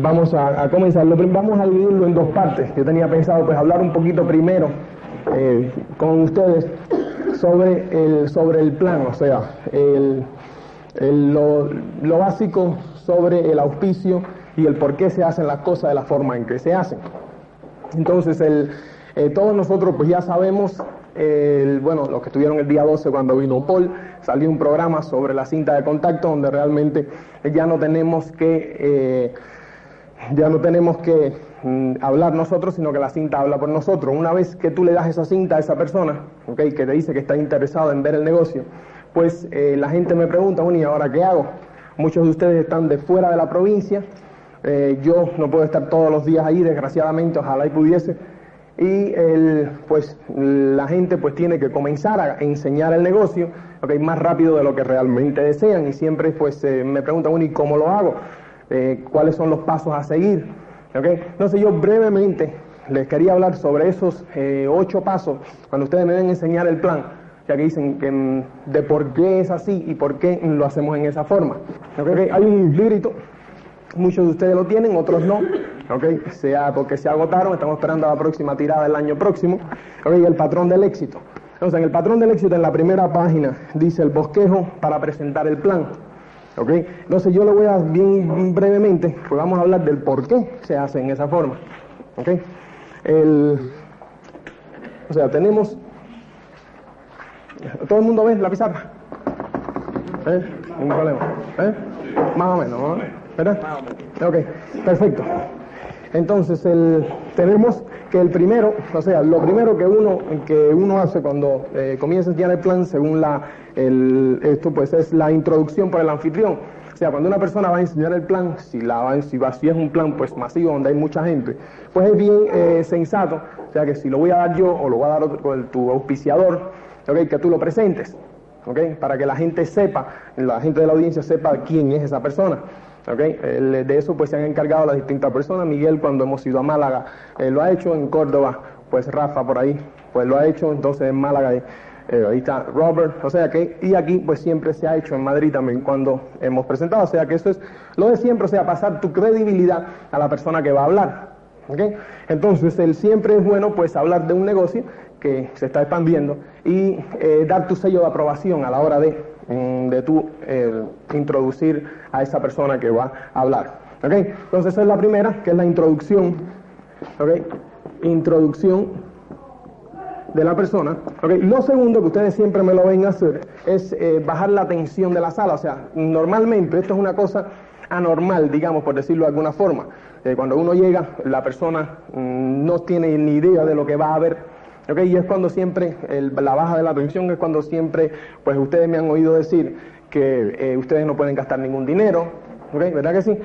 vamos a, comenzar. vamos a dividirlo en dos partes. Yo tenía pensado pues hablar un poquito primero eh, con ustedes sobre el, sobre el plan, o sea, el, lo, lo, básico sobre el auspicio y el por qué se hacen las cosas de la forma en que se hacen. Entonces, el, eh, todos nosotros pues ya sabemos, el, bueno, los que estuvieron el día 12 cuando vino Paul, salió un programa sobre la cinta de contacto donde realmente ya no tenemos que, eh, ya no tenemos que mm, hablar nosotros, sino que la cinta habla por nosotros. Una vez que tú le das esa cinta a esa persona, okay, que te dice que está interesado en ver el negocio, pues eh, la gente me pregunta, bueno, ¿y ahora qué hago? Muchos de ustedes están de fuera de la provincia, yo no puedo estar todos los días ahí, desgraciadamente, ojalá y pudiese, y el, pues la gente pues tiene que comenzar a enseñar el negocio okay, más rápido de lo que realmente desean y siempre pues eh, me preguntan, bueno, ¿y cómo lo hago? Eh, ¿Cuáles son los pasos a seguir? Okay. Entonces yo brevemente les quería hablar sobre esos eh, ocho pasos cuando ustedes me deben enseñar el plan, ya que dicen que, mm, de por qué es así y por qué lo hacemos en esa forma. Okay. Hay un librito Muchos de ustedes lo tienen, otros no, ¿ok? Sea porque se agotaron, estamos esperando la próxima tirada del año próximo, ¿ok? Y el patrón del éxito. Entonces, en el patrón del éxito, en la primera página, dice el bosquejo para presentar el plan, ¿ok? Entonces, yo lo voy a bien brevemente, pues vamos a hablar del por qué se hace en esa forma, ¿ok? El, o sea, tenemos... ¿Todo el mundo ve la pizarra? ¿Eh? Ningún problema. ¿Eh? Más o menos, ¿no? ¿Verdad? Ok, perfecto. Entonces, el, tenemos que el primero, o sea, lo primero que uno, que uno hace cuando eh, comienza a enseñar el plan, según la, el, esto pues es la introducción por el anfitrión. O sea, cuando una persona va a enseñar el plan, si, la va, si, va, si es un plan pues masivo donde hay mucha gente, pues es bien eh, sensato, o sea, que si lo voy a dar yo o lo voy a dar otro, tu auspiciador, okay, que tú lo presentes, okay, para que la gente sepa, la gente de la audiencia sepa quién es esa persona. Okay. de eso pues se han encargado las distintas personas. Miguel cuando hemos ido a Málaga eh, lo ha hecho, en Córdoba pues Rafa por ahí pues lo ha hecho, entonces en Málaga eh, ahí está Robert, o sea que, y aquí pues siempre se ha hecho en Madrid también cuando hemos presentado, o sea que eso es lo de siempre, o sea, pasar tu credibilidad a la persona que va a hablar. ¿okay? Entonces, el siempre es bueno pues hablar de un negocio que se está expandiendo y eh, dar tu sello de aprobación a la hora de de tú introducir a esa persona que va a hablar. ¿okay? Entonces esa es la primera, que es la introducción. ¿okay? Introducción de la persona. ¿okay? Lo segundo, que ustedes siempre me lo ven hacer, es eh, bajar la tensión de la sala. O sea, normalmente esto es una cosa anormal, digamos, por decirlo de alguna forma. Eh, cuando uno llega, la persona mm, no tiene ni idea de lo que va a haber y es cuando siempre, la baja de la atención es cuando siempre, pues ustedes me han oído decir que eh, ustedes no pueden gastar ningún dinero, ¿verdad que sí?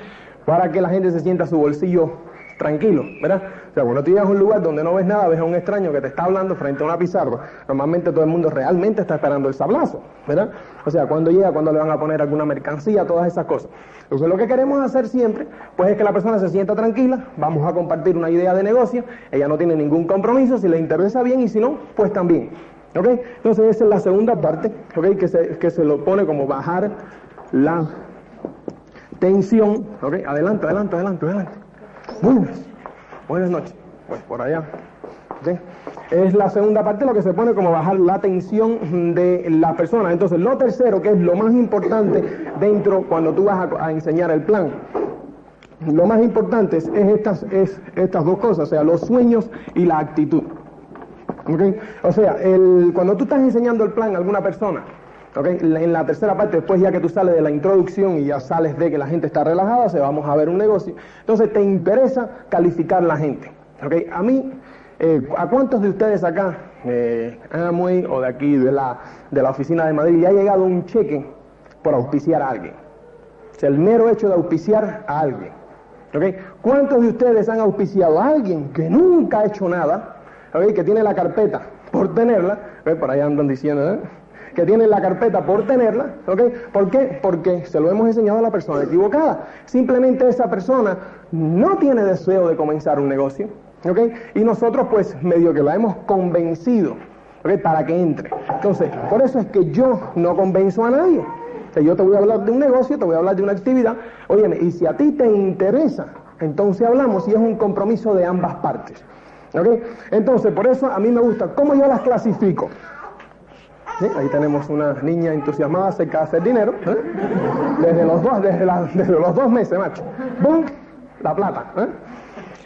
Para que la gente se sienta su bolsillo tranquilo, ¿verdad? O sea, cuando tú llegas a un lugar donde no ves nada, ves a un extraño que te está hablando frente a una pizarra, normalmente todo el mundo realmente está esperando el sablazo, ¿verdad? O sea, cuando llega, cuando le van a poner alguna mercancía, todas esas cosas. Entonces, lo que queremos hacer siempre, pues es que la persona se sienta tranquila, vamos a compartir una idea de negocio, ella no tiene ningún compromiso, si le interesa bien y si no, pues también. ¿Ok? Entonces, esa es la segunda parte, ¿ok? Que se, que se lo pone como bajar la tensión, ¿ok? Adelante, adelante, adelante, adelante. Buenas, buenas noches. Pues por allá. Es la segunda parte lo que se pone como bajar la tensión de la persona. Entonces, lo tercero, que es lo más importante dentro cuando tú vas a, enseñar el plan. Lo más importante es, estas, es estas dos cosas, o sea, los sueños y la actitud. O sea, el, cuando tú estás enseñando el plan a alguna persona, Okay. En la tercera parte, después ya que tú sales de la introducción y ya sales de que la gente está relajada, se vamos a ver un negocio, entonces te interesa calificar la gente. Okay. A mí, eh, ¿a cuántos de ustedes acá, eh, Amway o de aquí, de la, de la oficina de Madrid, le ha llegado un cheque por auspiciar a alguien? O el mero hecho de auspiciar a alguien. Okay. ¿Cuántos de ustedes han auspiciado a alguien que nunca ha hecho nada, okay, que tiene la carpeta por tenerla? Por ahí andan diciendo, ¿eh? que tienen la carpeta por tenerla, ¿ok? ¿Por qué? Porque se lo hemos enseñado a la persona equivocada. Simplemente esa persona no tiene deseo de comenzar un negocio, ¿ok? Y nosotros pues medio que la hemos convencido, ¿ok? Para que entre. Entonces, por eso es que yo no convenzo a nadie. O yo te voy a hablar de un negocio, te voy a hablar de una actividad. Óyeme, y si a ti te interesa, entonces hablamos y es un compromiso de ambas partes. ¿Ok? Entonces, por eso a mí me gusta. ¿Cómo yo las clasifico? Ahí tenemos una niña entusiasmada acerca de hacer dinero. ¿eh? Desde, los dos, desde, los dos meses, macho. ¡Bum! La plata. ¿eh?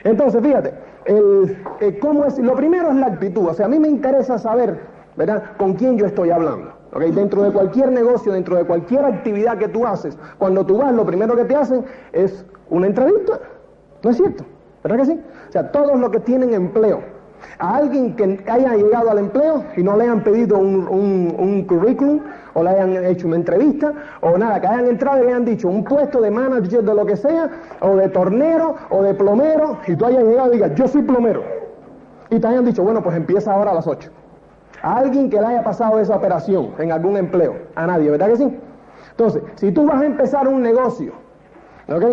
Entonces, fíjate, el, eh, ¿cómo es? Lo primero es la actitud. O sea, a mí me interesa saber, ¿verdad?, con quién yo estoy hablando. ¿okay? Dentro de cualquier negocio, dentro de cualquier actividad que tú haces, cuando tú vas, lo primero que te hacen es una entrevista. ¿No es cierto? ¿Verdad que sí? O sea, todos los que tienen empleo, a alguien que haya llegado al empleo y no le hayan pedido un, currículum o le hayan hecho una entrevista o nada, que hayan entrado y le hayan dicho un puesto de manager de lo que sea o de tornero o de plomero y tú hayas llegado y digas yo soy plomero y te hayan dicho bueno pues empieza ahora a las 8 a alguien que le haya pasado esa operación en algún empleo a nadie, ¿verdad que sí? entonces si tú vas a empezar un negocio ¿ok?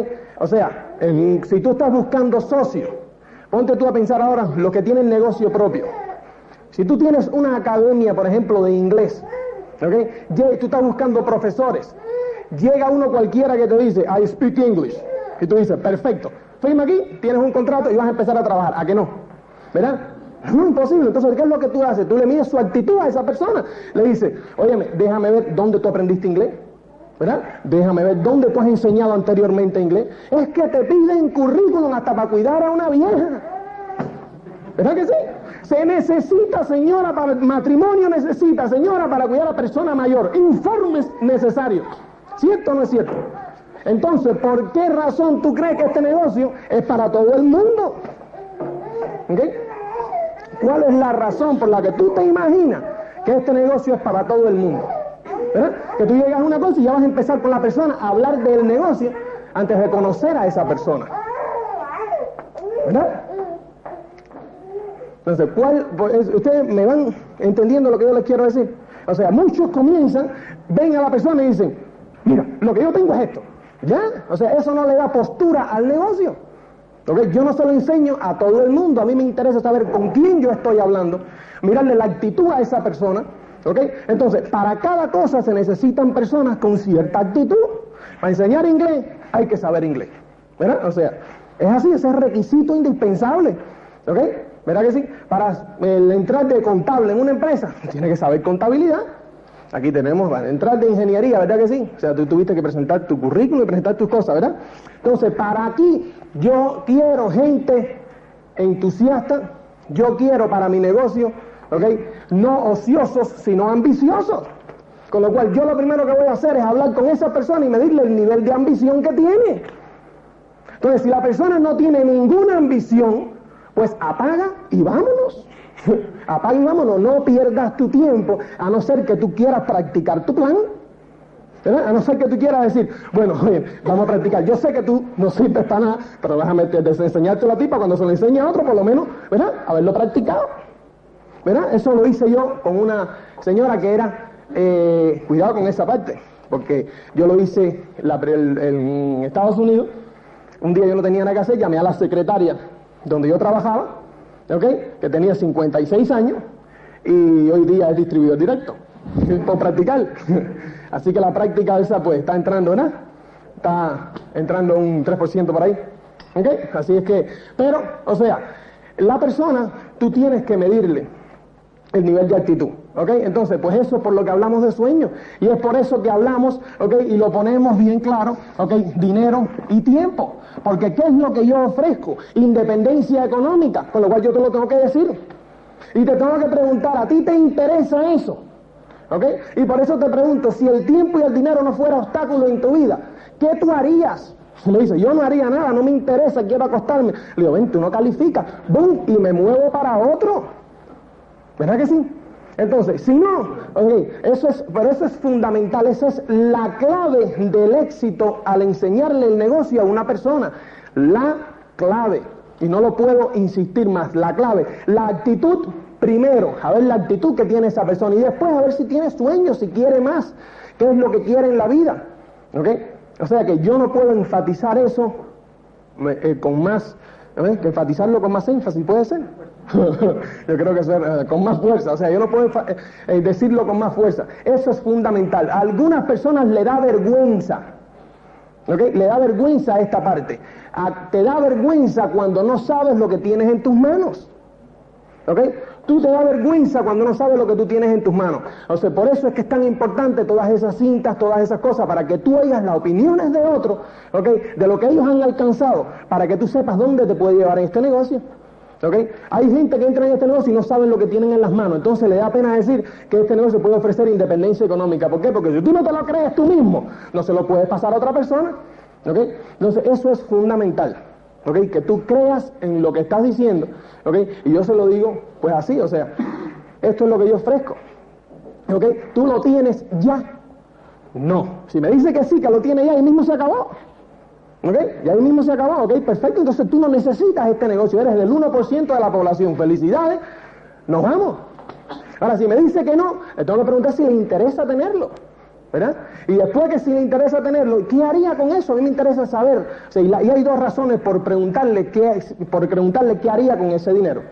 o sea si tú estás buscando socio Ponte tú a pensar ahora los que tienen negocio propio. Si tú tienes una academia, por ejemplo, de inglés, ¿ok? tú estás buscando profesores. Llega uno cualquiera que te dice, I speak English. Y tú dices, perfecto. Firma aquí, tienes un contrato y vas a empezar a trabajar. ¿A que no? ¿Verdad? No, imposible. Entonces, ¿qué es lo que tú haces? Tú le mides su actitud a esa persona. Le dices, óyeme, déjame ver dónde tú aprendiste inglés. ¿verdad? Déjame ver dónde tú has enseñado anteriormente inglés. Es que te piden currículum hasta para cuidar a una vieja. ¿Verdad que sí? Se necesita, señora, para matrimonio necesita, señora, para cuidar a la persona mayor. Informes necesarios. ¿Cierto o no es cierto? Entonces, ¿por qué razón tú crees que este negocio es para todo el mundo? ¿Cuál es la razón por la que tú te imaginas que este negocio es para todo el mundo? Que tú llegas a una cosa y ya vas a empezar con la persona a hablar del negocio antes de conocer a esa persona. ¿Verdad? Entonces, ¿cuál, pues, ustedes me van entendiendo lo que yo les quiero decir. O sea, muchos comienzan, ven a la persona y dicen, mira, lo que yo tengo es esto. ¿Ya? O sea, eso no le da postura al negocio. ¿Okay? Yo no se lo enseño a todo el mundo, a mí me interesa saber con quién yo estoy hablando, mirarle la actitud a esa persona ¿Ok? Entonces, para cada cosa se necesitan personas con cierta actitud. Para enseñar inglés hay que saber inglés. ¿Verdad? O sea, es así, ese es requisito indispensable. ¿Ok? ¿Verdad que sí? Para el entrar de contable en una empresa, tiene que saber contabilidad. Aquí tenemos, para entrar de ingeniería, ¿verdad que sí? O sea, tú tuviste que presentar tu currículum y presentar tus cosas, ¿verdad? Entonces, para aquí, yo quiero gente entusiasta, yo quiero para mi negocio no ociosos, sino ambiciosos. Con lo cual yo lo primero que voy a hacer es hablar con esa persona y medirle el nivel de ambición que tiene. Entonces, si la persona no tiene ninguna ambición, pues apaga y vámonos. apaga y vámonos, no pierdas tu tiempo, a no ser que tú quieras practicar tu plan. A no ser que tú quieras decir, bueno, oye, vamos a practicar. Yo sé que tú no sirves para nada, pero déjame enseñarte la tipa cuando se lo enseñe a otro, por lo menos, ¿verdad? Haberlo practicado. ¿Verdad? Eso lo hice yo con una señora que era, eh, cuidado con esa parte, porque yo lo hice en Estados Unidos. Un día yo no tenía nada que hacer, llamé a la secretaria donde yo trabajaba. Que tenía 56 años y hoy día es distribuidor directo, por practicar. Así que la práctica esa pues está entrando, ¿no? Está entrando un 3% por ahí. Así es que, pero, o sea, la persona tú tienes que medirle el nivel de actitud. ¿Ok? Entonces, pues eso es por lo que hablamos de sueño. Y es por eso que hablamos, ¿ok? Y lo ponemos bien claro, ¿ok? Dinero y tiempo. Porque ¿qué es lo que yo ofrezco? Independencia económica. Con lo cual yo te lo tengo que decir. Y te tengo que preguntar, ¿a ti te interesa eso? ¿Ok? Y por eso te pregunto, si el tiempo y el dinero no fuera obstáculo en tu vida, ¿qué tú harías? Me dice, yo no haría nada, no me interesa, quiero acostarme. Le digo, ven, tú no calificas. ¡Bum! Y me muevo para otro. ¿Verdad que sí? Entonces, si no, eso es, pero eso es fundamental, esa es la clave del éxito al enseñarle el negocio a una persona. La clave, y no lo puedo insistir más, la clave, la actitud primero, a ver la actitud que tiene esa persona y después a ver si tiene sueños, si quiere más, qué es lo que quiere en la vida. ¿Ok? O sea que yo no puedo enfatizar eso eh, con más ¿Ves? Que enfatizarlo con más énfasis puede ser. yo creo que eh, con más fuerza. O sea, yo no puedo eh, eh, decirlo con más fuerza. Eso es fundamental. A algunas personas le da vergüenza. ¿Ok? Le da vergüenza esta parte. te da vergüenza cuando no sabes lo que tienes en tus manos. ¿Ok? Tú te da vergüenza cuando no sabes lo que tú tienes en tus manos. O sea, por eso es que es tan importante todas esas cintas, todas esas cosas, para que tú oigas las opiniones de otros, ¿ok? De lo que ellos han alcanzado, para que tú sepas dónde te puede llevar en este negocio. ¿ok? Hay gente que entra en este negocio y no saben lo que tienen en las manos, entonces le da pena decir que este negocio puede ofrecer independencia económica. ¿Por qué? Porque si tú no te lo crees tú mismo, no se lo puedes pasar a otra persona. ¿ok? Entonces eso es fundamental. ¿Ok? Que tú creas en lo que estás diciendo, ¿ok? Y yo se lo digo, pues así, o sea, esto es lo que yo ofrezco, ¿ok? Tú lo tienes ya. No, si me dice que sí, que lo tiene ya, ahí mismo se acabó. ¿Ok? Y ahí mismo se acabó, ¿ok? Perfecto, entonces tú no necesitas este negocio, eres del 1% de la población. Felicidades, nos vamos. Ahora, si me dice que no, le tengo que preguntar si le interesa tenerlo. ¿Verdad? Y después que si le interesa tenerlo, ¿qué haría con eso? A mí me interesa saber. y, hay dos razones por preguntarle qué, por preguntarle qué haría con ese dinero.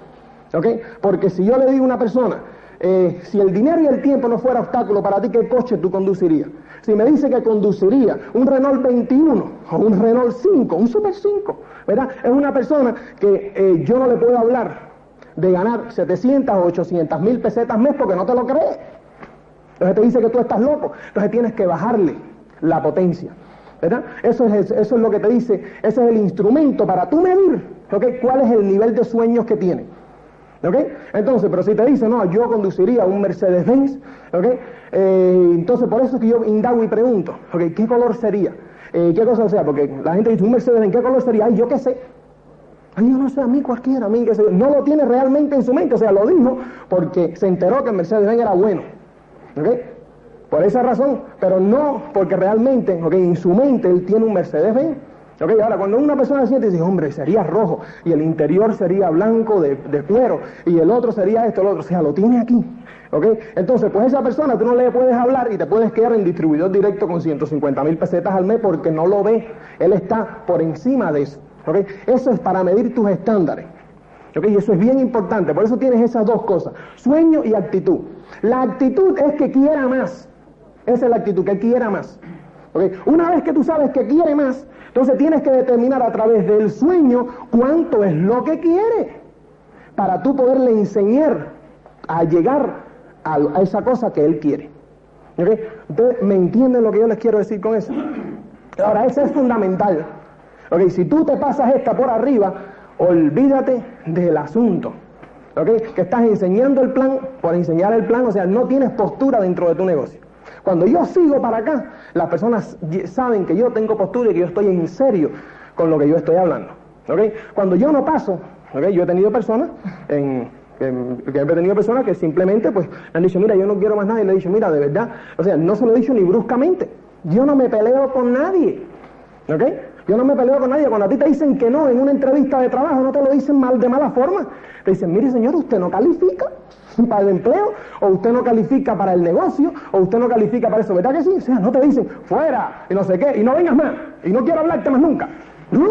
Porque si yo le digo a una persona, eh, si el dinero y el tiempo no fuera obstáculo para ti, ¿qué coche tú conducirías? Si me dice que conduciría un Renault 21 o un Renault 5, un Super 5, ¿verdad? Es una persona que eh, yo no le puedo hablar de ganar 700 o 800 mil pesetas mes porque no te lo crees. Entonces te dice que tú estás loco. Entonces tienes que bajarle la potencia. ¿verdad? Eso es, eso es lo que te dice, ese es el instrumento para tú medir cuál es el nivel de sueños que tiene. ¿ok? Entonces, pero si te dice, no, yo conduciría un Mercedes-Benz, ¿ok? Eh, entonces por eso es que yo indago y pregunto, ¿ok? ¿Qué color sería? Eh, ¿Qué cosa sea? Porque la gente dice, un Mercedes-Benz, ¿qué color sería? Ay, yo qué sé. Ay, yo no sé, a mí cualquiera, a mí que sé. No lo tiene realmente en su mente, o sea, lo dijo porque se enteró que el Mercedes-Benz era bueno. ¿Ok? Por esa razón, pero no porque realmente, ¿ok? En su mente él tiene un Mercedes-Benz. ¿Ok? Ahora, cuando una persona siente dice, hombre, sería rojo, y el interior sería blanco de, cuero, y el otro sería esto, el otro, o sea, lo tiene aquí. ¿Ok? Entonces, pues esa persona tú no le puedes hablar y te puedes quedar en distribuidor directo con 150 mil pesetas al mes porque no lo ve. Él está por encima de eso. ¿Ok? Eso es para medir tus estándares. Y eso es bien importante. Por eso tienes esas dos cosas, sueño y actitud. La actitud es que quiera más. Esa es la actitud, que quiera más. Una vez que tú sabes que quiere más, entonces tienes que determinar a través del sueño cuánto es lo que quiere para tú poderle enseñar a llegar a, esa cosa que él quiere. Entonces, ¿me entienden lo que yo les quiero decir con eso? Ahora, eso es fundamental. Si tú te pasas esta por arriba, olvídate del asunto. Que estás enseñando el plan por enseñar el plan, o sea, no tienes postura dentro de tu negocio. Cuando yo sigo para acá, las personas saben que yo tengo postura y que yo estoy en serio con lo que yo estoy hablando. Cuando yo no paso, yo he tenido personas que he tenido personas que simplemente pues han dicho, mira, yo no quiero más nada, y le he dicho, mira, de verdad, o sea, no se lo he dicho ni bruscamente, yo no me peleo con nadie, ¿ok? Yo no me peleo con nadie. Cuando a ti te dicen que no en una entrevista de trabajo, no te lo dicen mal de mala forma. Te dicen, mire señor, usted no califica para el empleo, o usted no califica para el negocio, o usted no califica para eso. ¿Verdad que sí? O sea, no te dicen, fuera, y no sé qué, y no vengas más, y no quiero hablarte más nunca. No,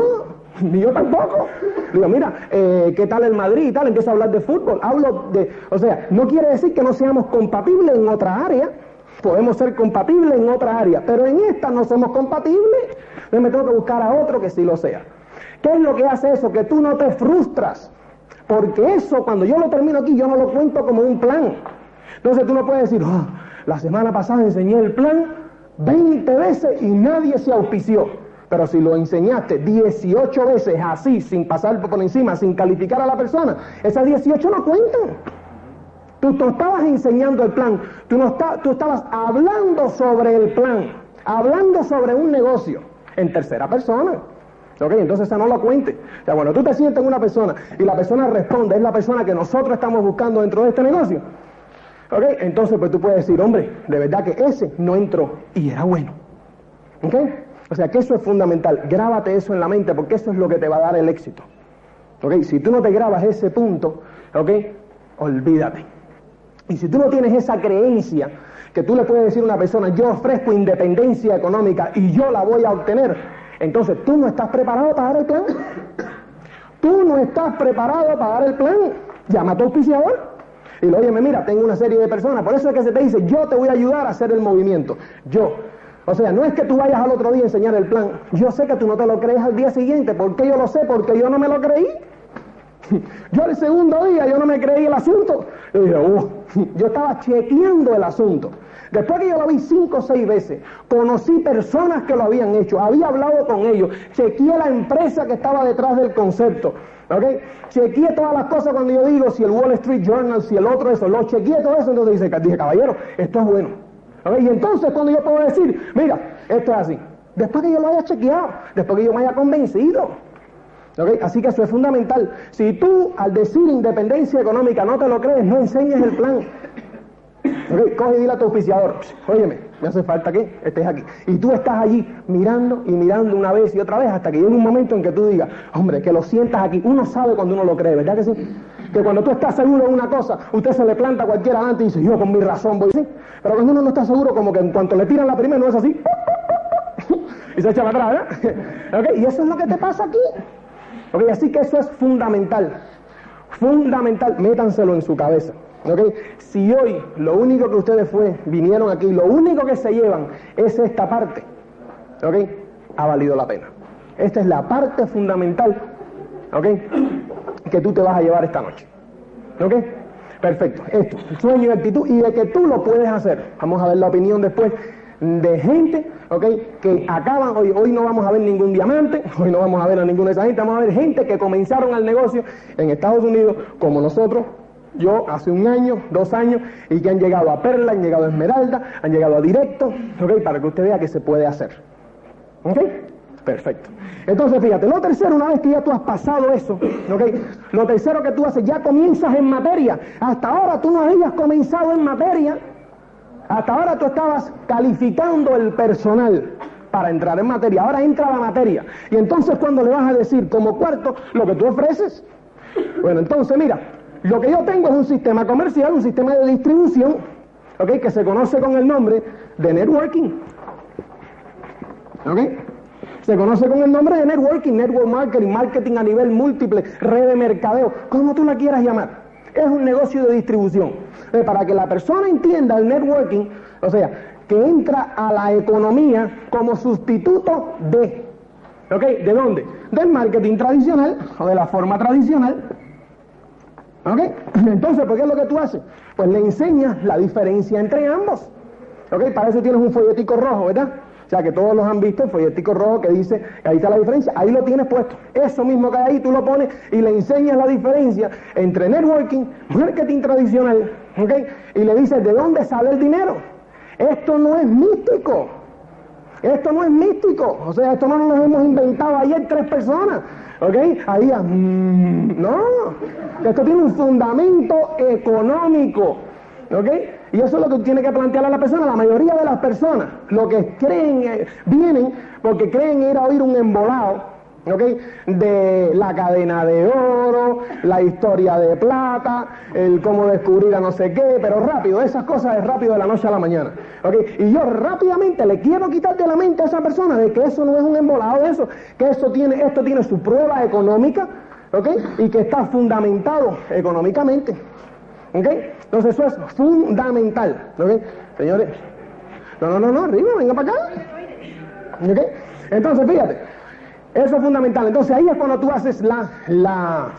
ni yo tampoco. Digo, mira, eh, ¿qué tal el Madrid y tal? Empiezo a hablar de fútbol. Hablo de, o sea, no quiere decir que no seamos compatibles en otra área. Podemos ser compatibles en otra área, pero en esta no somos compatibles. Entonces me tengo que buscar a otro que sí lo sea. ¿Qué es lo que hace eso? Que tú no te frustras. Porque eso, cuando yo lo termino aquí, yo no lo cuento como un plan. Entonces tú no puedes decir, oh, la semana pasada enseñé el plan 20 veces y nadie se auspició. Pero si lo enseñaste 18 veces así, sin pasar por encima, sin calificar a la persona, esas 18 no cuentan. Tú, estabas enseñando el plan, tú, no tú estabas hablando sobre el plan, hablando sobre un negocio en tercera persona. ¿Ok? Entonces esa no lo cuente. O sea, bueno, tú te sientes en una persona y la persona responde, es la persona que nosotros estamos buscando dentro de este negocio. ¿Ok? Entonces pues tú puedes decir, hombre, de verdad que ese no entró y era bueno. ¿Ok? O sea que eso es fundamental. Grábate eso en la mente porque eso es lo que te va a dar el éxito. ¿Ok? Si tú no te grabas ese punto, ¿ok? Olvídate. Y si tú no tienes esa creencia que tú le puedes decir a una persona, yo ofrezco independencia económica y yo la voy a obtener, entonces tú no estás preparado para dar el plan. Tú no estás preparado para dar el plan. Llama a tu auspiciador. Y lo oye, mira, tengo una serie de personas. Por eso es que se te dice, yo te voy a ayudar a hacer el movimiento. Yo. O sea, no es que tú vayas al otro día a enseñar el plan. Yo sé que tú no te lo crees al día siguiente. ¿Por qué yo lo sé? Porque yo no me lo creí. Yo el segundo día yo no me creí el asunto. Yo dije, yo estaba chequeando el asunto. Después que yo lo vi cinco o seis veces, conocí personas que lo habían hecho, había hablado con ellos, chequeé la empresa que estaba detrás del concepto. ¿Ok? Chequeé todas las cosas cuando yo digo si el Wall Street Journal, si el otro eso, lo chequeé todo eso, entonces dice, dije, caballero, esto es bueno. Y entonces cuando yo puedo decir, mira, esto es así. Después que yo lo haya chequeado, después que yo me haya convencido. Así que eso es fundamental. Si tú al decir independencia económica no te lo crees, no enseñes el plan. Coge y dile a tu oficiador, óyeme, me hace falta que estés aquí. Y tú estás allí mirando y mirando una vez y otra vez hasta que llegue un momento en que tú digas, hombre, que lo sientas aquí. Uno sabe cuando uno lo cree, ¿verdad que sí? Que cuando tú estás seguro de una cosa, usted se le planta a cualquiera adelante y dice, yo con mi razón voy así. Pero cuando uno no está seguro, como que en cuanto le tiran la primera, no es así. y se echa para atrás, ¿verdad? Y eso es lo que te pasa aquí. Así que eso es fundamental. Fundamental. Métanselo en su cabeza. Si hoy lo único que ustedes fue, vinieron aquí, lo único que se llevan es esta parte, ¿ok? Ha valido la pena. Esta es la parte fundamental, ¿ok? Que tú te vas a llevar esta noche. ¿Ok? Perfecto. Esto, sueño y actitud, y de que tú lo puedes hacer. Vamos a ver la opinión después de gente, ¿ok? Que acaban, hoy, hoy no vamos a ver ningún diamante, hoy no vamos a ver a ninguna de esas gente, vamos a ver gente que comenzaron al negocio en Estados Unidos como nosotros, yo hace un año, dos años, y que han llegado a Perla, han llegado a Esmeralda, han llegado a Directo, ¿ok? Para que usted vea que se puede hacer. ¿Ok? Perfecto. Entonces, fíjate, lo tercero, una vez que ya tú has pasado eso, ¿ok? Lo tercero que tú haces, ya comienzas en materia. Hasta ahora tú no habías comenzado en materia. Hasta ahora tú estabas calificando el personal para entrar en materia. Ahora entra la materia. Y entonces cuando le vas a decir como cuarto lo que tú ofreces. Bueno, entonces mira, lo que yo tengo es un sistema comercial, un sistema de distribución, ¿ok? Que se conoce con el nombre de networking. ¿Ok? Se conoce con el nombre de networking, network marketing, marketing a nivel múltiple, red de mercadeo, como tú la quieras llamar. Es un negocio de distribución. Para que la persona entienda el networking, o sea, que entra a la economía como sustituto de. ¿Ok? ¿De dónde? Del marketing tradicional o de la forma tradicional. ¿Ok? Entonces, ¿por qué es lo que tú haces? Pues le enseñas la diferencia entre ambos. ¿Ok? Para eso tienes un folletico rojo, ¿verdad? Sea que todos los han visto, el folletico rojo que dice, ahí está la diferencia, ahí lo tienes puesto. Eso mismo que hay ahí, tú lo pones y le enseñas la diferencia entre networking, marketing tradicional, ¿ok? Y le dices, ¿de dónde sale el dinero? Esto no es místico. Esto no es místico. O sea, esto no lo hemos inventado ayer tres personas. ¿Ok? Ahí, mm, no. Esto tiene un fundamento económico. ¿Ok? Y eso es lo que tiene que plantear a la persona. La mayoría de las personas, lo que creen, eh, vienen porque creen ir a oír un embolado, ¿ok? De la cadena de oro, la historia de plata, el cómo descubrir a no sé qué, pero rápido, esas cosas es rápido de la noche a la mañana, ¿ok? Y yo rápidamente le quiero quitar de la mente a esa persona de que eso no es un embolado eso, que eso tiene, esto tiene su prueba económica, ¿ok? Y que está fundamentado económicamente. ¿Ok? Entonces eso es fundamental. ¿Ok? Señores. No, no, no, no, arriba, venga para acá. ¿Ok? Entonces, fíjate. Eso es fundamental. Entonces ahí es cuando tú haces la, la,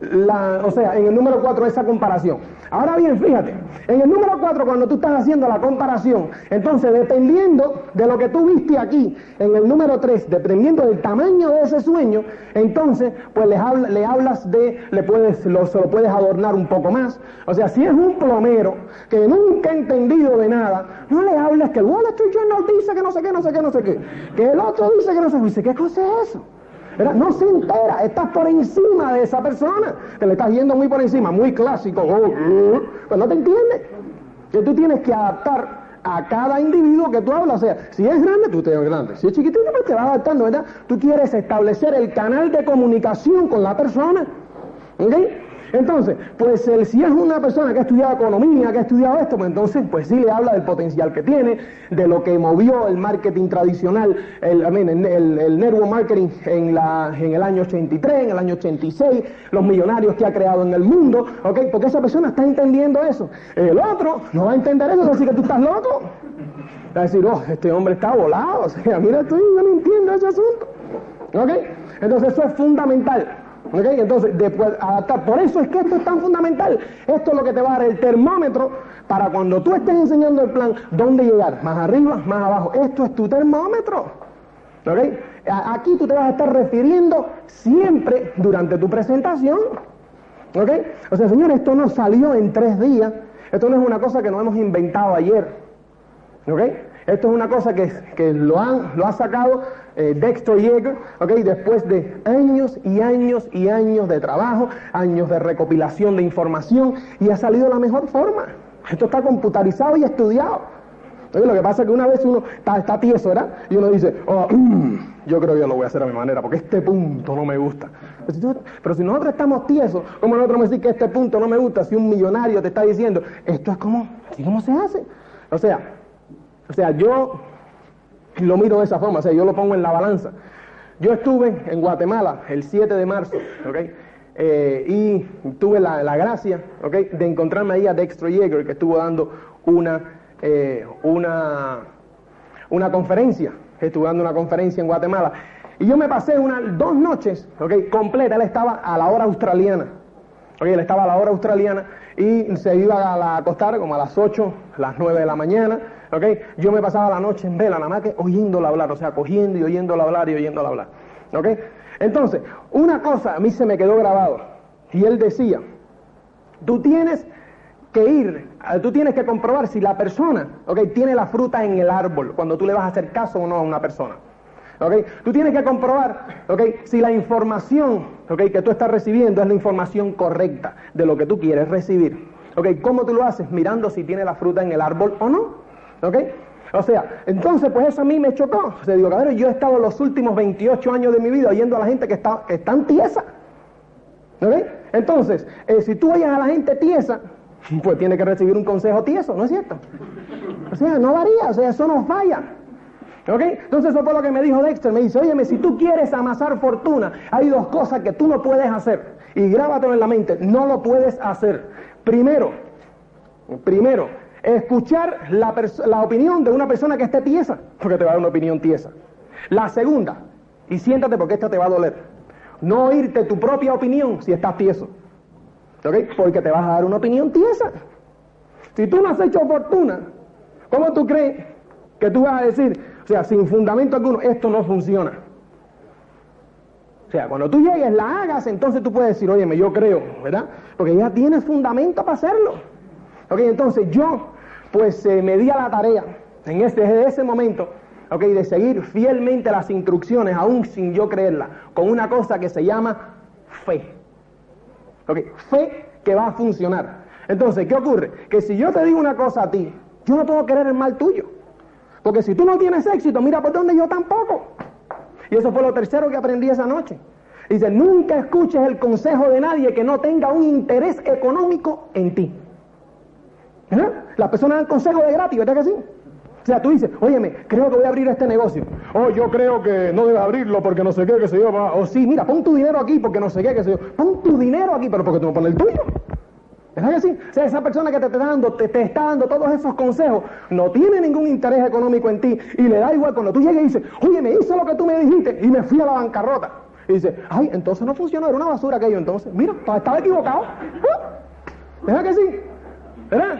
la, o sea, en el número 4 esa comparación. Ahora bien, fíjate, en el número 4 cuando tú estás haciendo la comparación, entonces dependiendo de lo que tú viste aquí, en el número 3, dependiendo del tamaño de ese sueño, entonces pues le, le hablas de, le puedes, lo, se lo puedes adornar un poco más. O sea, si es un plomero que nunca ha entendido de nada, no le hables que el Wall Street Journal dice que no sé qué, no sé qué, no sé qué, que el otro dice que no sé qué, ¿qué cosa es eso? No se entera, estás por encima de esa persona, que le estás yendo muy por encima, muy clásico, oh, uh, pues no te entiende. Que tú tienes que adaptar a cada individuo que tú hablas. O sea, si es grande, tú te ves grande. Si es chiquitito, pues te vas adaptando, ¿verdad? Tú quieres establecer el canal de comunicación con la persona. ¿Ok? Entonces, pues el, si es una persona que ha estudiado economía, que ha estudiado esto, pues entonces, pues sí le habla del potencial que tiene, de lo que movió el marketing tradicional, el, el, el network marketing en, la, en el año 83, en el año 86, los millonarios que ha creado en el mundo, ¿ok? Porque esa persona está entendiendo eso. El otro no va a entender eso, así que tú estás loco. Va a decir, oh, este hombre está volado, o sea, mira tú, yo no entiendo ese asunto. ¿Ok? Entonces eso es fundamental. Entonces, después, adaptar. Por eso es que esto es tan fundamental. Esto es lo que te va a dar el termómetro para cuando tú estés enseñando el plan, dónde llegar. Más arriba, más abajo. Esto es tu termómetro. ¿Ok? Aquí tú te vas a estar refiriendo siempre durante tu presentación. ¿Ok? O sea, señor, esto no salió en tres días. Esto no es una cosa que nos hemos inventado ayer. ¿Ok? Esto es una cosa que, que lo, han, lo ha sacado eh, Dexter Yeager, ¿okay? después de años y años y años de trabajo, años de recopilación de información, y ha salido la mejor forma. Esto está computarizado y estudiado. lo que pasa es que una vez uno está, está tieso, ¿verdad? Y uno dice, oh, yo creo que yo lo voy a hacer a mi manera, porque este punto no me gusta. Pero si nosotros estamos tiesos, ¿cómo nosotros vamos a decir que este punto no me gusta? Si un millonario te está diciendo, esto es como, así como se hace. O sea, o sea, yo lo miro de esa forma, o sea, yo lo pongo en la balanza. Yo estuve en Guatemala el 7 de marzo, ¿ok? Eh, y tuve la, gracia, ¿ok? De encontrarme ahí a Dexter Yeager, que estuvo dando una, eh, una, una conferencia, estuvo dando una conferencia en Guatemala. Y yo me pasé unas dos noches, ¿ok? Completa, él estaba a la hora australiana, ¿ok? Él estaba a la hora australiana y se iba a acostar como a las 8, las 9 de la mañana, ¿ok? Yo me pasaba la noche en vela, nada más que oyéndola hablar, o sea, cogiendo y oyéndola hablar y oyéndola hablar, ¿ok? Entonces, una cosa a mí se me quedó grabado, y él decía, tú tienes que ir, eh, tú tienes que comprobar si la persona, ¿ok? Tiene la fruta en el árbol, cuando tú le vas a hacer caso o no a una persona. ¿ok? Tú tienes que comprobar, ¿ok? Si la información, ¿ok? Que tú estás recibiendo es la información correcta de lo que tú quieres recibir, ¿ok? ¿Cómo tú lo haces? Mirando si tiene la fruta en el árbol o no, ¿ok? O sea, entonces pues eso a mí me chocó. O sea, digo, cabrón, yo he estado los últimos 28 años de mi vida oyendo a la gente que está, que tan tiesa. ¿Ok? Entonces, eh, si tú oyes a la gente tiesa, pues tiene que recibir un consejo tieso, ¿no es cierto? O sea, no varía, o sea, eso no falla. ¿Ok? Entonces eso fue lo que me dijo Dexter. Me dice, óyeme, si tú quieres amasar fortuna, hay dos cosas que tú no puedes hacer. Y grábatelo en la mente, no lo puedes hacer. Primero, primero, escuchar la, la opinión de una persona que esté tiesa, porque te va a dar una opinión tiesa. La segunda, y siéntate porque esta te va a doler, no oírte tu propia opinión si estás tieso. ¿Ok? Porque te vas a dar una opinión tiesa. Si tú no has hecho fortuna, ¿cómo tú crees que tú vas a decir, o sea, sin fundamento alguno, esto no funciona. O sea, cuando tú llegues, la hagas, entonces tú puedes decir, óyeme, yo creo, ¿verdad? Porque ya tienes fundamento para hacerlo. Ok, entonces yo, pues eh, me di a la tarea, en este, desde ese momento, ok, de seguir fielmente las instrucciones, aún sin yo creerlas, con una cosa que se llama fe. Ok, fe que va a funcionar. Entonces, ¿qué ocurre? Que si yo te digo una cosa a ti, yo no puedo querer el mal tuyo. Porque si tú no tienes éxito, mira por dónde yo tampoco. Y eso fue lo tercero que aprendí esa noche. Dice, nunca escuches el consejo de nadie que no tenga un interés económico en ti. ¿Eh? Las personas dan consejo de gratis, ¿verdad que sí? O sea, tú dices, óyeme, creo que voy a abrir este negocio. Oh, yo creo que no debes abrirlo porque no sé qué, que se yo. O sí, mira, pon tu dinero aquí porque no sé qué, que se yo. Pon tu dinero aquí, pero porque tú no pones el tuyo. ¿Verdad que sí? O sea, esa persona que te está dando, te, está dando todos esos consejos, no tiene ningún interés económico en ti y le da igual cuando tú llegas y dices, oye, me hice lo que tú me dijiste y me fui a la bancarrota. Y dice, ay, entonces no funcionó, era una basura aquello entonces. Mira, estaba equivocado. Uh, ¿Verdad que sí? ¿Verdad?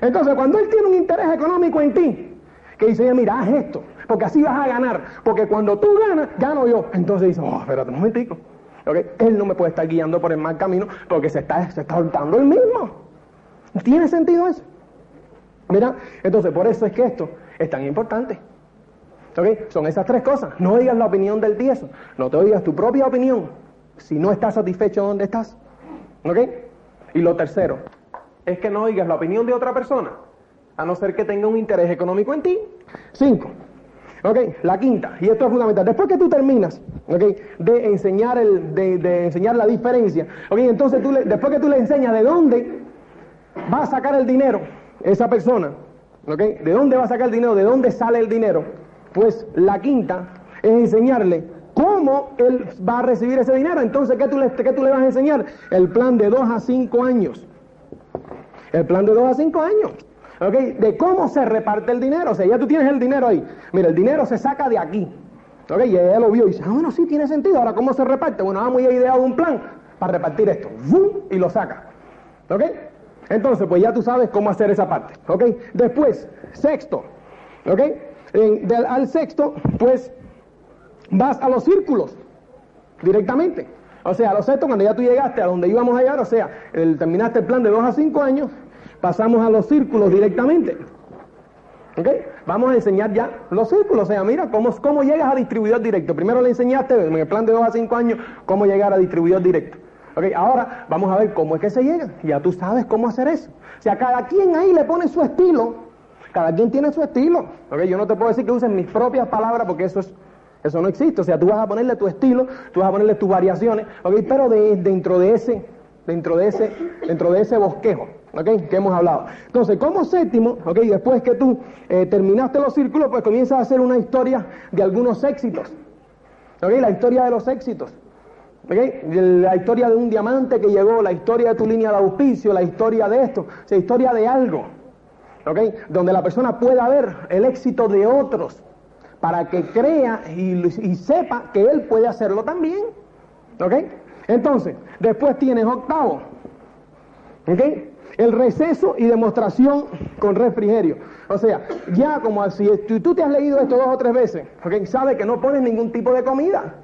Entonces, cuando él tiene un interés económico en ti, que dice, mira, haz esto, porque así vas a ganar, porque cuando tú ganas, gano yo. Entonces dice, oh, espérate un momentico. Él no me puede estar guiando por el mal camino porque se está, se está él mismo. ¿Tiene sentido eso? Mira, entonces por eso es que esto es tan importante. Son esas tres cosas. No oigas la opinión del tieso, no te oigas tu propia opinión si no estás satisfecho donde estás. ¿Ok? Y lo tercero es que no oigas la opinión de otra persona, a no ser que tenga un interés económico en ti. Cinco. Ok, la quinta, y esto es fundamental. Después que tú terminas, ok, de enseñar, el, de, enseñar la diferencia, ok, entonces tú le, después que tú le enseñas de dónde va a sacar el dinero esa persona, ok, de dónde va a sacar el dinero, de dónde sale el dinero, pues la quinta es enseñarle cómo él va a recibir ese dinero. Entonces, ¿qué tú le, qué tú le vas a enseñar? El plan de dos a cinco años. El plan de dos a cinco años. De cómo se reparte el dinero. O sea, ya tú tienes el dinero ahí. Mira, el dinero se saca de aquí. ¿Ok? Y ella lo vio y dice, ah, bueno, sí, tiene sentido. Ahora, ¿cómo se reparte? Bueno, vamos a ideado un plan para repartir esto. Y lo saca. ¿Ok? Entonces, pues ya tú sabes cómo hacer esa parte. ¿Ok? Después, sexto. ¿Ok? al sexto, pues vas a los círculos directamente. O sea, a los sextos, cuando ya tú llegaste a donde íbamos a llegar, o sea, terminaste el plan de dos a cinco años, pasamos a los círculos directamente. ¿Ok? Vamos a enseñar ya los círculos. O sea, mira cómo, cómo llegas a distribuidor directo. Primero le enseñaste en el plan de 2 a 5 años cómo llegar a distribuidor directo. ¿Ok? Ahora vamos a ver cómo es que se llega. Ya tú sabes cómo hacer eso. O sea, cada quien ahí le pone su estilo. Cada quien tiene su estilo. ¿Ok? Yo no te puedo decir que uses mis propias palabras porque eso es eso no existe. O sea, tú vas a ponerle tu estilo, tú vas a ponerle tus variaciones. Pero dentro de ese, dentro de ese, dentro de ese bosquejo. ¿ok? Que hemos hablado. Entonces, como séptimo, ¿ok? Después que tú eh, terminaste los círculos, pues comienzas a hacer una historia de algunos éxitos. ¿Ok? La historia de los éxitos. La historia de un diamante que llegó, la historia de tu línea de auspicio, la historia de esto, o sea, historia de algo. Donde la persona pueda ver el éxito de otros para que crea y, sepa que él puede hacerlo también. ¿Ok? Entonces, después tienes octavo. ¿Ok? El receso y demostración con refrigerio. O sea, ya como si tú te has leído esto dos o tres veces, porque sabe que no pones ningún tipo de comida.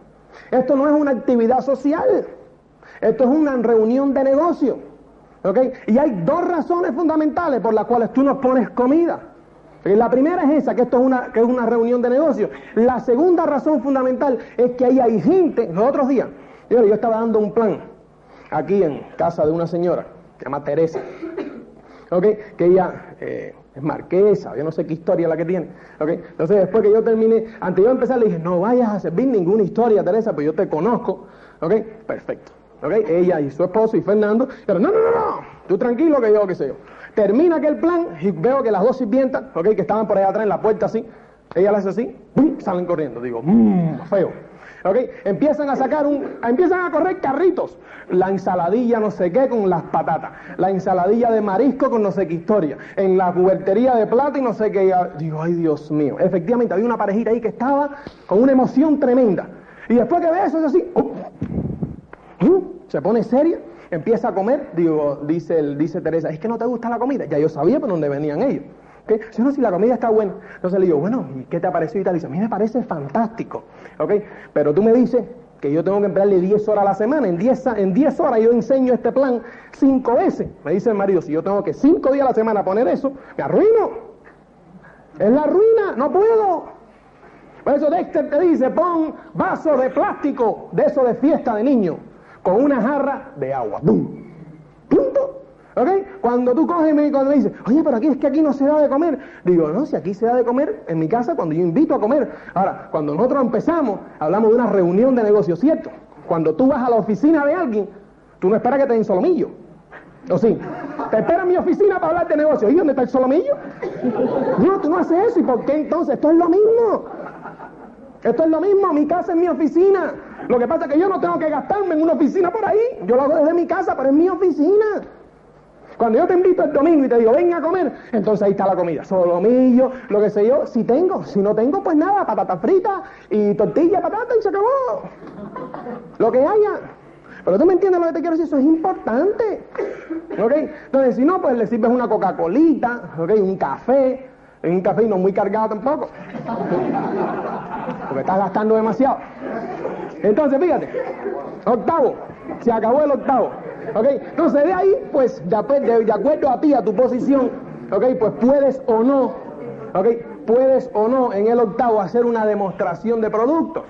Esto no es una actividad social. Esto es una reunión de negocio. ¿Ok? Y hay dos razones fundamentales por las cuales tú no pones comida. La primera es esa, que esto es una, que reunión de negocio. La segunda razón fundamental es que ahí hay gente, los otros días, yo, estaba dando un plan aquí en casa de una señora se llama Teresa, ¿ok? Que ella eh, es marquesa, yo no sé qué historia la que tiene. Entonces después que yo terminé, antes de yo empezar le dije, no vayas a servir ninguna historia, Teresa, pues yo te conozco, ¿ok? Perfecto, ¿ok? Ella y su esposo y Fernando, pero no, no, no, no, tú tranquilo que yo, qué sé yo. Termina aquel plan y veo que las dos sirvientas, ¿ok? Que estaban por allá atrás en la puerta así, ella le hace así, ¡pum! salen corriendo, digo, mmm, feo. ¿ok? Empiezan a sacar un, empiezan a correr carritos. La ensaladilla no sé qué con las patatas. La ensaladilla de marisco con no sé qué historia. En la cubertería de plata y no sé qué. Digo, ay Dios mío. Efectivamente, había una parejita ahí que estaba con una emoción tremenda. Y después que ve eso es así, se pone seria, empieza a comer. Digo, dice, dice Teresa, es que no te gusta la comida. Ya yo sabía por dónde venían ellos. ¿Okay? Si no, si la comida está buena. Entonces le digo, bueno, ¿qué te ha parecido? Y tal. dice, a mí me parece fantástico. ¿Ok? Pero tú me dices que yo tengo que emplearle 10 horas a la semana. En 10, en 10 horas yo enseño este plan 5 veces. Me dice el marido, si yo tengo que 5 días a la semana poner eso, me arruino. Es la ruina, no puedo. Por eso Dexter te dice, pon vaso de plástico, de eso de fiesta de niño, con una jarra de agua. ¡Bum! Punto. ¿Ok? Cuando tú coges y cuando me dices, oye, pero aquí es que aquí no se da de comer. Digo, no, si aquí se da de comer en mi casa cuando yo invito a comer. Ahora, cuando nosotros empezamos, hablamos de una reunión de negocios, ¿cierto? Cuando tú vas a la oficina de alguien, tú no esperas que te den solomillo. ¿O sí? Te espera en mi oficina para hablar de negocios. ¿Y dónde está el solomillo? No, tú no haces eso. ¿Y por qué entonces? Esto es lo mismo. Esto es lo mismo. Mi casa es mi oficina. Lo que pasa es que yo no tengo que gastarme en una oficina por ahí. Yo lo hago desde mi casa, pero es mi oficina. Cuando yo te invito el domingo y te digo, ven a comer, entonces ahí está la comida. Solomillo, lo que sé yo, si tengo. Si no tengo, pues nada, patata frita y tortilla, patata y se acabó. Lo que haya. Pero tú me entiendes lo que te quiero decir, eso es importante. ¿Ok? Entonces, si no, pues le sirves una Coca-Colita, ¿ok? Un café, un café no muy cargado tampoco. Porque estás gastando demasiado. Entonces, fíjate, octavo, se acabó el octavo. ¿Ok? Entonces de ahí, pues, de, de, acuerdo a ti, a tu posición, ¿ok? Pues puedes o no, ¿ok? Puedes o no en el octavo hacer una demostración de productos.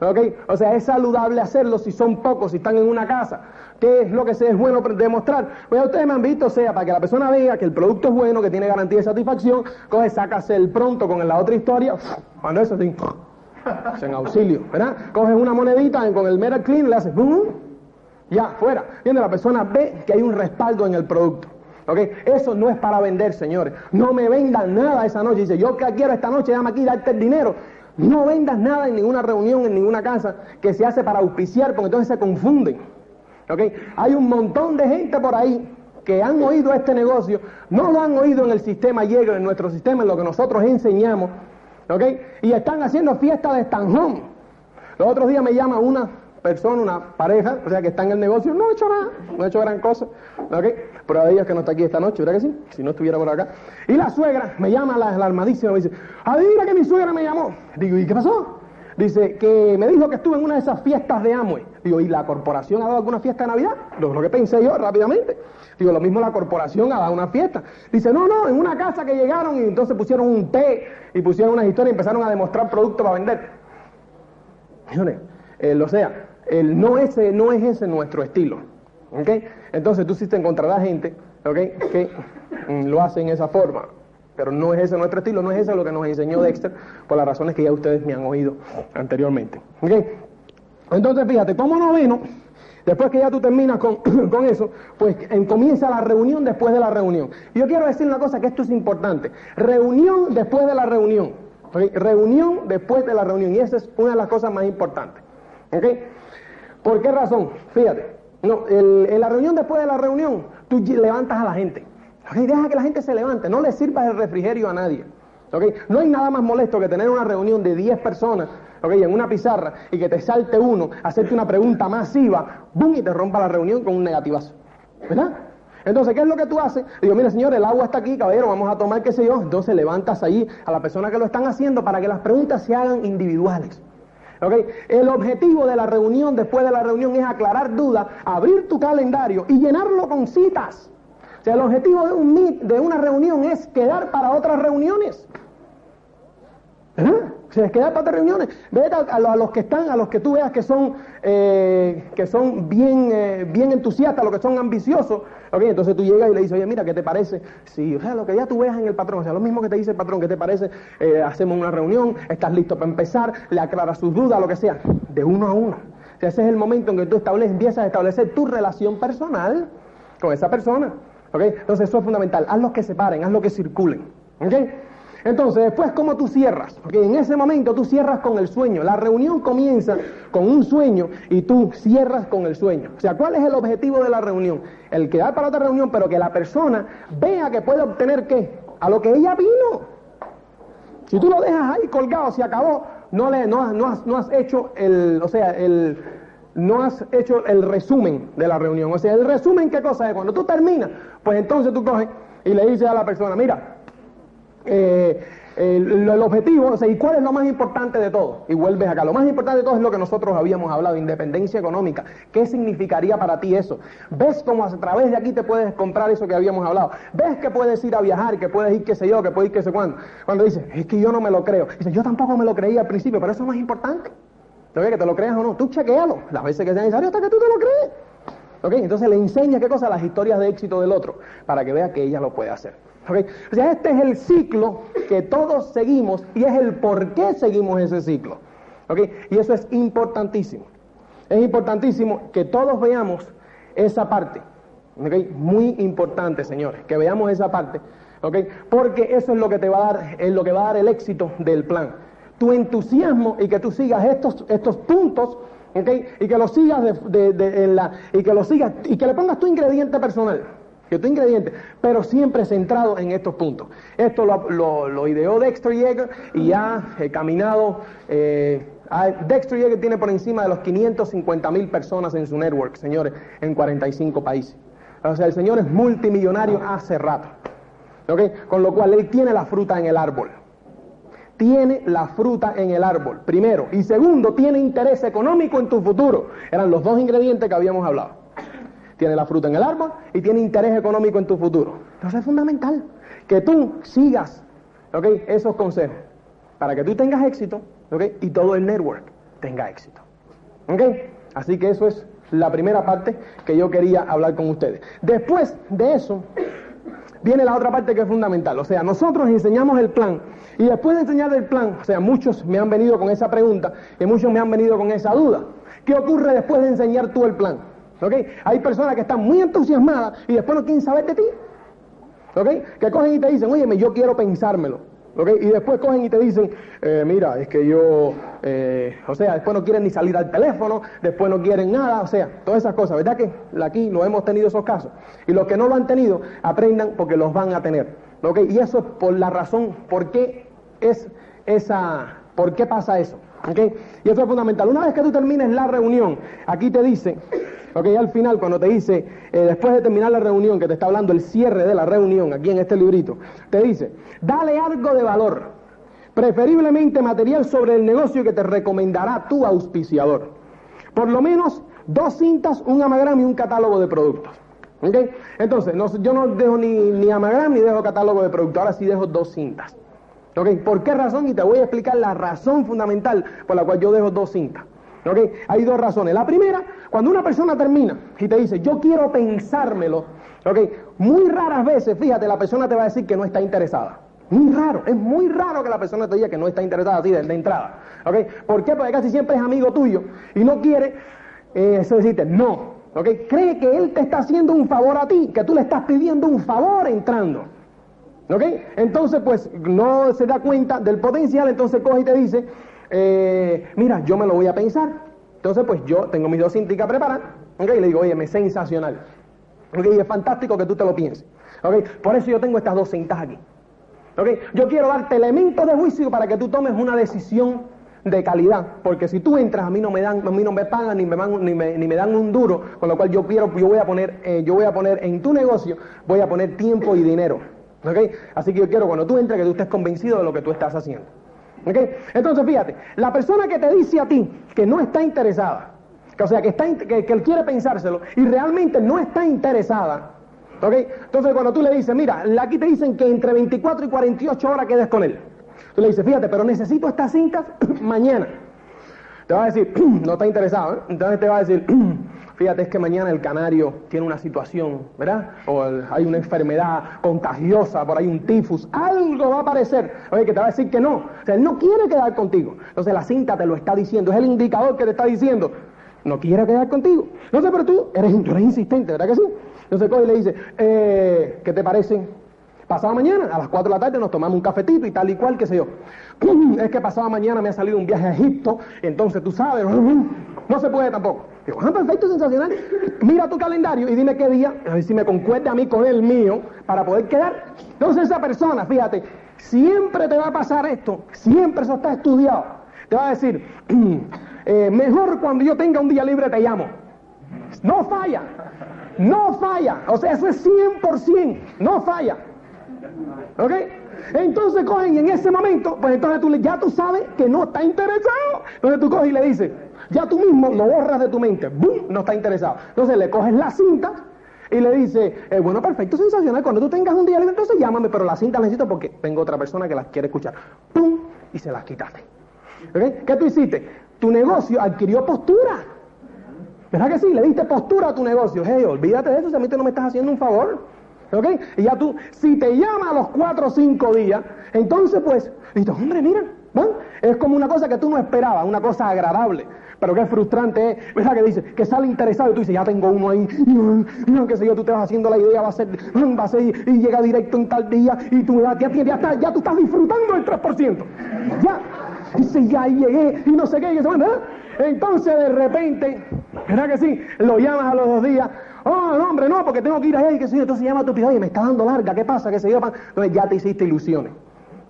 ¿Ok? O sea, es saludable hacerlo si son pocos, si están en una casa. ¿Qué es lo que se es bueno demostrar? Pues ustedes me han visto, o sea, para que la persona vea que el producto es bueno, que tiene garantía de satisfacción, coge, sácase el pronto con la otra historia, cuando eso sí, en auxilio, ¿verdad? Coges una monedita con el Metal Clean, le haces ¡bum! ya, fuera. Viendo la persona ve que hay un respaldo en el producto. ¿Ok? Eso no es para vender, señores. No me vendan nada esa noche. Dice, yo que quiero esta noche, llama aquí, darte el dinero. No vendas nada en ninguna reunión, en ninguna casa que se hace para auspiciar, porque entonces se confunden. ¿Ok? Hay un montón de gente por ahí que han oído este negocio, no lo han oído en el sistema Yegro, en nuestro sistema, en lo que nosotros enseñamos, ¿ok? Y están haciendo fiesta de estanjón. Los otros días me llama una persona, una pareja, o sea, que está en el negocio, no ha hecho nada, no ha hecho gran cosa. Prueba de ella que no está aquí esta noche, ¿verdad que sí? Si no estuviera por acá. Y la suegra me llama, la, la armadísima, me dice, adivina que mi suegra me llamó. Digo, ¿y qué pasó? Dice que me dijo que estuve en una de esas fiestas de Amway. Digo, ¿y la corporación ha dado alguna fiesta de Navidad? Lo, lo que pensé yo rápidamente. Digo, lo mismo la corporación ha dado una fiesta. Dice, no, no, en una casa que llegaron y entonces pusieron un té y pusieron unas historias y empezaron a demostrar productos para vender. Señores, eh, o sea, el, no, ese, no es ese nuestro estilo. ¿Ok? Entonces tú sí te encontrarás gente ¿ok? que mm, lo hace en esa forma. Pero no es ese nuestro estilo, no es ese lo que nos enseñó Dexter, por las razones que ya ustedes me han oído anteriormente. ¿ok? Entonces, fíjate, como noveno, después que ya tú terminas con, con eso, pues en- comienza la reunión después de la reunión. Yo quiero decir una cosa que esto es importante. Reunión después de la reunión. Reunión después de la reunión. Y esa es una de las cosas más importantes. ¿ok? ¿Por qué razón? Fíjate, no, el- en la reunión después de la reunión, tú levantas a la gente. ¿ok? Deja que la gente se levante, no le sirvas el refrigerio a nadie. No hay nada más molesto que tener una reunión de 10 personas ¿ok? en una pizarra y que te salte uno, hacerte una pregunta masiva, ¡bum! y te rompa la reunión con un negativazo. ¿Verdad? Entonces, ¿qué es lo que tú haces? Digo, mira, señor, el agua está aquí, caballero, vamos a tomar qué sé yo. Entonces levantas ahí a la persona que lo están haciendo para que las preguntas se hagan individuales. ¿Ok? El objetivo de la reunión, después de la reunión, es aclarar dudas, abrir tu calendario y llenarlo con citas. O sea, el objetivo de, un de una reunión es quedar para otras reuniones. O sea, es quedar para otras reuniones. Vete a, a lo- a los que están, a los que tú veas que son, eh, que son bien, eh, bien entusiastas, los que son ambiciosos. ¿ok? Entonces tú llegas y le dices, oye, mira, ¿qué te parece? Sí, o sea, lo que ya tú veas en el patrón, o sea, lo mismo que te dice el patrón, ¿qué te parece? Eh, hacemos una reunión, estás listo para empezar, le aclaras sus dudas, lo que sea, de uno a uno. Ese es el momento en que tú estableces, empiezas a establecer tu relación personal con esa persona. ¿ok? Entonces eso es fundamental. Haz los que se paren, haz los que circulen. ¿ok? Entonces, después, ¿cómo tú cierras? Porque en ese momento tú cierras con el sueño. La reunión comienza con un sueño y tú cierras con el sueño. O sea, ¿cuál es el objetivo de la reunión? El quedar para otra reunión, pero que la persona vea que puede obtener qué? A lo que ella vino. Si tú lo dejas ahí colgado, se acabó, no, le, no, no has, no has hecho el, o sea, el, no has hecho el resumen de la reunión. O sea, el resumen, ¿qué cosa es? Cuando tú terminas, pues entonces tú coges y le dices a la persona, mira, eh, el, objetivo, o sea, ¿y cuál es lo más importante de todo? Y vuelves acá. Lo más importante de todo es lo que nosotros habíamos hablado, independencia económica. ¿Qué significaría para ti eso? ¿Ves cómo a través de aquí te puedes comprar eso que habíamos hablado? ¿Ves que puedes ir a viajar, que puedes ir qué sé yo, que puedes ir qué sé cuándo? Cuando dices, es que yo no me lo creo. Dices, yo tampoco me lo creía al principio, pero eso no es importante. ¿Te ves que te lo creas o no? Tú chequealo las veces que sea necesario hasta que tú te lo crees. ¿Ok? Entonces le enseña qué cosa, las historias de éxito del otro, para que vea que ella lo puede hacer. ¿Ok? O este es el ciclo que todos seguimos y es el por qué seguimos ese ciclo. ¿Ok? Y eso es importantísimo. Es importantísimo que todos veamos esa parte. ¿Ok? Muy importante, señores, que veamos esa parte. ¿Ok? Porque eso es lo que te va a dar, es lo que va a dar el éxito del plan. Tu entusiasmo y que tú sigas estos, estos puntos ¿ok? Y que lo sigas de, de- de- en la, y que lo sigas y que le pongas tu ingrediente personal, que tu ingrediente, pero siempre centrado en estos puntos. Esto lo, ideó Dexter Yeager y ha eh, caminado. eh, ha- Dexter Yeager tiene por encima de los 550 mil personas en su network, señores, en 45 países. O sea, el señor es multimillonario hace rato. ¿ok? Con lo cual él tiene la fruta en el árbol tiene la fruta en el árbol, primero. Y segundo, tiene interés económico en tu futuro. Eran los dos ingredientes que habíamos hablado. Tiene la fruta en el árbol y tiene interés económico en tu futuro. Entonces es fundamental que tú sigas ¿ok? esos consejos para que tú tengas éxito y todo el network. tenga éxito. ¿Ok? Así que eso es la primera parte que yo quería hablar con ustedes. Después de eso, viene la otra parte que es fundamental. O sea, nosotros enseñamos el plan y después de enseñar el plan, o sea, muchos me han venido con esa pregunta y muchos me han venido con esa duda. ¿Qué ocurre después de enseñar tú el plan? ¿Ok? Hay personas que están muy entusiasmadas y después no quieren saber de ti. ¿Ok? Que cogen y te dicen, oye, yo quiero pensármelo. ¿Ok? Y después cogen y te dicen, eh, mira, es que yo, eh, o sea, después no quieren ni salir al teléfono, después no quieren nada, o sea, todas esas cosas. ¿Verdad que aquí lo hemos tenido esos casos? Y los que no lo han tenido, aprendan porque los van a tener. ¿Ok? Y eso es por la razón, ¿por qué es esa, por qué pasa eso? ¿Ok? Y eso es fundamental. Una vez que tú termines la reunión, aquí te dice, Ok, al final cuando te dice, eh, después de terminar la reunión, que te está hablando el cierre de la reunión, aquí en este librito, te dice, dale algo de valor, preferiblemente material sobre el negocio que te recomendará tu auspiciador. Por lo menos dos cintas, un amagram y un catálogo de productos. ¿Ok? Entonces, yo no dejo ni, ni amagram ni dejo catálogo de productos, ahora sí dejo dos cintas. ¿Por qué razón? Y te voy a explicar la razón fundamental por la cual yo dejo dos cintas. ¿Ok? Hay dos razones. La primera, cuando una persona termina y te dice, yo quiero pensármelo, ¿ok? Muy raras veces, fíjate, la persona te va a decir que no está interesada. Muy raro, es muy raro que la persona te diga que no está interesada así de, entrada. ¿Ok? ¿Por qué? Porque casi siempre es amigo tuyo y no quiere eh, eso decirte no. ¿Ok? Cree que él te está haciendo un favor a ti, que tú le estás pidiendo un favor entrando. ¿Ok? Entonces, pues no se da cuenta del potencial, entonces coge y te dice, eh, mira, yo me lo voy a pensar. Entonces, pues yo tengo mis dos cintas preparadas, ¿ok? Y le digo, oye, me sensacional. ¿Ok? Y es fantástico que tú te lo pienses. ¿Ok? Por eso yo tengo estas dos cintas aquí. ¿Ok? Yo quiero darte elementos de juicio para que tú tomes una decisión de calidad, porque si tú entras a mí no me dan, a mí no me pagan ni me, dan, ni me, ni me dan un duro, con lo cual yo quiero, yo voy a poner, eh, yo voy a poner en tu negocio, voy a poner tiempo y dinero, ¿ok? Así que yo quiero cuando tú entres que tú estés convencido de lo que tú estás haciendo. Entonces, fíjate, la persona que te dice a ti que no está interesada, que, o sea, que, está, que, él quiere pensárselo y realmente no está interesada, ¿ok? Entonces, cuando tú le dices, mira, aquí te dicen que entre 24 y 48 horas quedes con él. Tú le dices, fíjate, pero necesito estas cintas mañana. Te va a decir, no está interesado, ¿eh? Entonces te va a decir, fíjate, es que mañana el canario tiene una situación, ¿verdad? O hay una enfermedad contagiosa, por ahí un tifus, algo va a aparecer. Oye, que te va a decir que no. O sea, él no quiere quedar contigo. Entonces la cinta te lo está diciendo, es el indicador que te está diciendo, no quiere quedar contigo. No sé, pero tú eres, eres insistente, ¿verdad que sí? Entonces coge y le dice, eh, ¿qué te parece? Pasado mañana, a las 4 de la tarde, nos tomamos un cafetito y tal y cual, qué sé yo. Es que pasado mañana me ha salido un viaje a Egipto, entonces tú sabes, no se puede tampoco. Ah, perfecto, sensacional. Mira tu calendario y dime qué día, a ver si me concuerde a mí con el mío para poder quedar. Entonces esa persona, fíjate, siempre te va a pasar esto, siempre eso está estudiado. Te va a decir, eh, mejor cuando yo tenga un día libre te llamo. No falla, no falla. O sea, eso es 100%, no falla. ¿Ok? Entonces cogen y en ese momento, pues entonces tú ya tú sabes que no está interesado. Entonces tú coges y le dices, ya tú mismo lo borras de tu mente, ¡bum! No está interesado. Entonces le coges la cinta y le dices, eh, bueno, perfecto, sensacional, cuando tú tengas un día libre, entonces llámame, pero la cinta la necesito porque tengo otra persona que las quiere escuchar. ¡Pum! Y se las quitaste. ¿Ok? ¿Qué tú hiciste? Tu negocio adquirió postura. ¿Verdad que sí? Le diste postura a tu negocio. Hey, olvídate de eso, si a mí tú no me estás haciendo un favor. ¿Ok? Y ya tú, si te llama a los cuatro o cinco días, entonces pues, dices, hombre, mira, es como una cosa que tú no esperabas, una cosa agradable. Pero qué frustrante es, ¿verdad? Que dice, que sale interesado y tú dices, ya tengo uno ahí, y, qué sé yo, tú te vas haciendo la idea, va a ser, va a ser, y llega directo en tal día, y tú ya, ya, ya, ya tú estás disfrutando el 3%. Ya, dice, ya llegué, y no sé qué, y eso, ¿verdad? Entonces de repente, ¿verdad que sí? Lo llamas a los dos días, Oh, no, hombre, no, porque tengo que ir allá y que sé Entonces llama a tu pido, oye, me está dando larga, ¿qué pasa? Que se yo? Entonces ya te hiciste ilusiones,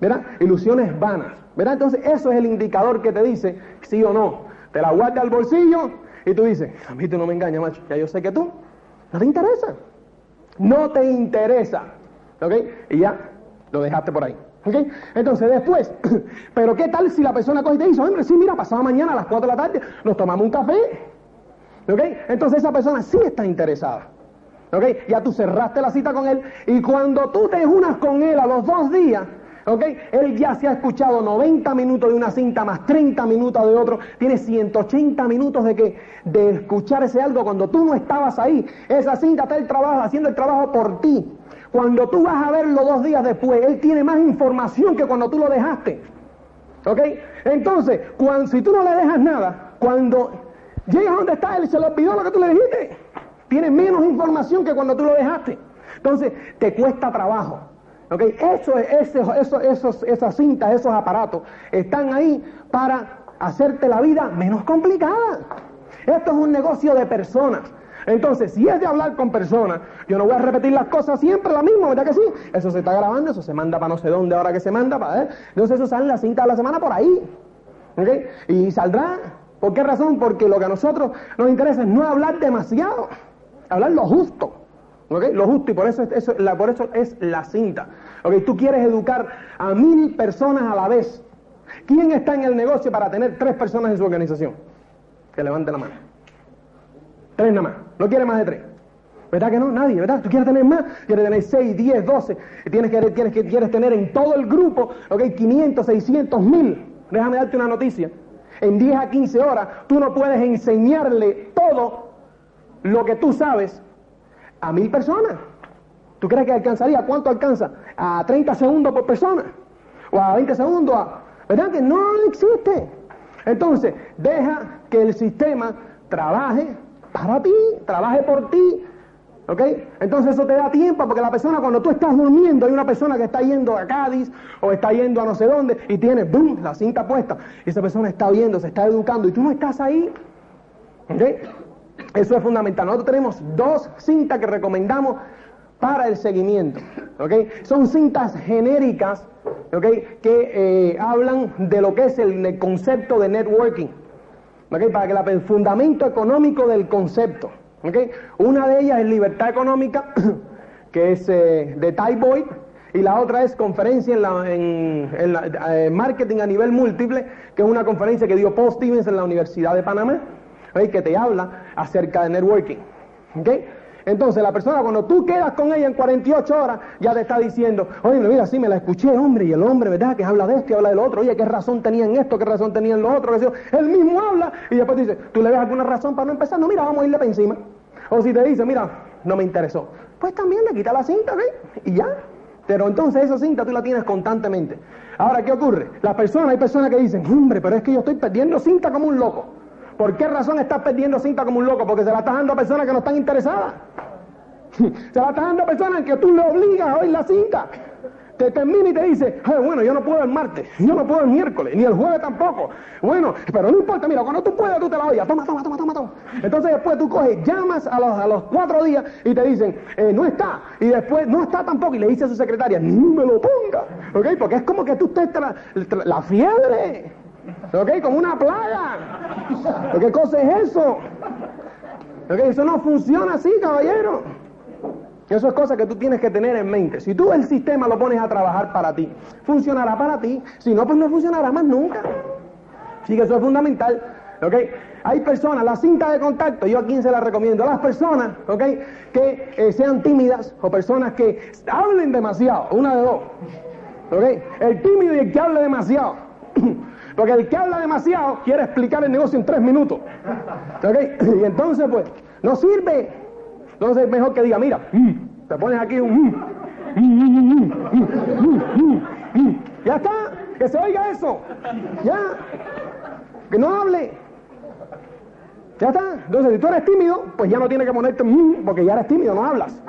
¿verdad? Ilusiones vanas, ¿verdad? Entonces eso es el indicador que te dice sí o no. Te la guarda al bolsillo y tú dices, a mí tú no me engañas, macho. Ya yo sé que tú no te interesa. No te interesa. ¿Ok? Y ya lo dejaste por ahí. ¿Ok? Entonces después, pero ¿qué tal si la persona coge y te dice, hombre, sí, mira, pasado mañana a las 4 de la tarde nos tomamos un café ¿Ok? Entonces esa persona sí está interesada. ¿Ok? Ya tú cerraste la cita con él y cuando tú te unas con él a los dos días, ¿Ok? Él ya se ha escuchado 90 minutos de una cinta más 30 minutos de otro. Tiene 180 minutos de, que, de escuchar ese algo cuando tú no estabas ahí. Esa cinta está el trabajo, haciendo el trabajo por ti. Cuando tú vas a verlo dos días después, él tiene más información que cuando tú lo dejaste. ¿Ok? Entonces, cuando, si tú no le dejas nada, cuando llegas donde está él, se le olvidó lo que tú le dijiste. Tiene menos información que cuando tú lo dejaste. Entonces, te cuesta trabajo. ¿Ok? Eso, eso, eso, esos, esas cintas, esos aparatos, están ahí para hacerte la vida menos complicada. Esto es un negocio de personas. Entonces, si es de hablar con personas, yo no voy a repetir las cosas siempre la misma, ¿verdad que sí? Eso se está grabando, eso se manda para no sé dónde ahora que se manda, para ver. Entonces eso sale en la cinta de la semana por ahí. ¿Ok? Y saldrá. ¿Por qué razón? Porque lo que a nosotros nos interesa es no hablar demasiado, hablar lo justo. ¿Ok? Lo justo, y por eso, eso, la, por eso es la cinta. ¿Ok? Tú quieres educar a mil personas a la vez. ¿Quién está en el negocio para tener tres personas en su organización? Que levante la mano. Tres nada más. No quiere más de tres. ¿Verdad que no? Nadie, ¿verdad? Tú quieres tener más, quieres tener seis, diez, doce. Tienes que, tienes que quieres tener en todo el grupo, ok, 500, 600, mil. Déjame darte una noticia. En 10 a 15 horas, tú no puedes enseñarle todo lo que tú sabes a mil personas. ¿Tú crees que alcanzaría? ¿Cuánto alcanza? ¿A 30 segundos por persona? ¿O a 20 segundos? ¿Verdad que no existe? Entonces, deja que el sistema trabaje para ti, trabaje por ti. ¿Ok? Entonces eso te da tiempo porque la persona cuando tú estás durmiendo hay una persona que está yendo a Cádiz o está yendo a no sé dónde y tiene boom, la cinta puesta y esa persona está oyendo, se está educando y tú no estás ahí. ¿Ok? Eso es fundamental. Nosotros tenemos dos cintas que recomendamos para el seguimiento. ¿ok? Son cintas genéricas ¿ok? que eh, hablan de lo que es el concepto de networking para que el fundamento económico del concepto. Una de ellas es libertad económica, que es eh, de Ty Boyd, y la otra es conferencia en, la, en, eh, marketing a nivel múltiple, que es una conferencia que dio Paul Stevens en la Universidad de Panamá, que te habla acerca de networking. Entonces la persona cuando tú quedas con ella en 48 horas ya te está diciendo, oye, mira, sí me la escuché, hombre, y el hombre, ¿verdad? Que habla de esto y habla del otro, oye, ¿qué razón tenía en esto? ¿Qué razón tenía en lo otro? Él mismo habla y después dice, ¿tú le ves alguna razón para no empezar? No, mira, vamos a irle para encima. O si te dice, mira, no me interesó, pues también le quita la cinta, ¿ves? Y ya. Pero entonces esa cinta tú la tienes constantemente. Ahora, ¿qué ocurre? Las personas, hay personas que dicen, hombre, pero es que yo estoy perdiendo cinta como un loco. ¿Por qué razón estás perdiendo cinta como un loco? Porque se la estás dando a personas que no están interesadas. Se la estás dando a personas que tú le obligas a oír la cinta. Te termina y te dice, bueno, yo no puedo el martes, yo no puedo el miércoles, ni el jueves tampoco. Bueno, pero no importa, mira, cuando tú puedas, tú te la oyes. Toma, toma, toma, toma, toma. Entonces después tú coges, llamas a los, a los cuatro días y te dicen, eh, no está. Y después, no está tampoco. Y le dice a su secretaria, no me lo ponga. ¿Ok? Porque es como que tú estés la fiebre. ¿Ok? Como una plaga. ¿Qué cosa es eso? ¿Ok? Eso no funciona así, caballero. Eso es cosa que tú tienes que tener en mente. Si tú el sistema lo pones a trabajar para ti, funcionará para ti. Si no, pues no funcionará más nunca. Así que eso es fundamental. ¿ok? Hay personas, la cinta de contacto, yo a quién se la recomiendo, a las personas ¿ok? que eh, sean tímidas o personas que hablen demasiado, una de dos. ¿ok? El tímido y el que hable demasiado. Porque el que habla demasiado quiere explicar el negocio en tres minutos. ¿ok? Y entonces, pues, no sirve. Entonces es mejor que diga, mira, te pones aquí un... ya está, que se oiga eso. Ya, que no hable. Ya está. Entonces, si tú eres tímido, pues ya no tienes que ponerte porque ya eres tímido, no hablas.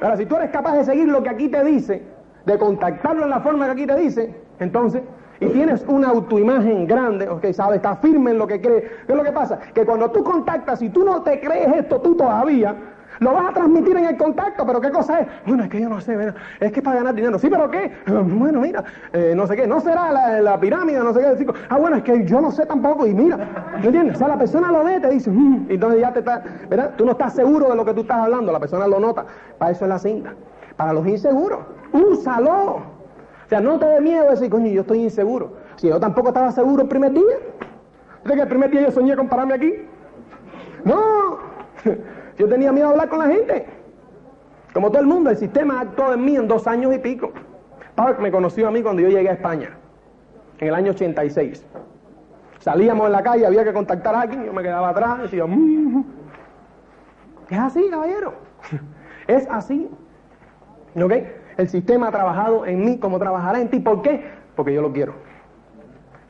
Ahora, si tú eres capaz de seguir lo que aquí te dice, de contactarlo en la forma que aquí te dice, entonces y tienes una autoimagen grande, ok, sabes, estás firme en lo que crees. ¿Qué es lo que pasa? Que cuando tú contactas, si tú no te crees esto tú todavía, lo vas a transmitir en el contacto, pero ¿qué cosa es? Bueno, es que yo no sé, es que es para ganar dinero. Sí, pero ¿qué? Bueno, mira, eh, no sé qué, no será la, pirámide, no sé qué. Ah, bueno, es que yo no sé tampoco, y mira, ¿me entiendes? O sea, la persona lo ve, te dice, mm", y entonces ya te está, ¿verdad? Tú no estás seguro de lo que tú estás hablando, la persona lo nota. Para eso es la cinta. Para los inseguros, úsalo. Sea, no te dé miedo decir, coño, yo estoy inseguro. Si yo tampoco estaba seguro el primer día. ¿Crees que el primer día yo soñé con pararme aquí? No, yo tenía miedo de hablar con la gente. Como todo el mundo, el sistema actuó en mí en dos años y pico. Park me conoció a mí cuando yo llegué a España, en el año 86. Salíamos en la calle, había que contactar a alguien, yo me quedaba atrás decía, "Mm". es así, caballero, es así. ¿Ok? El sistema ha trabajado en mí como trabajará en ti. ¿Por qué? Porque yo lo quiero.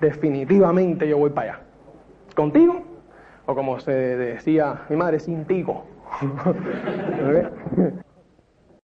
Definitivamente yo voy para allá. ¿Contigo? O como se decía mi madre, sin tigo.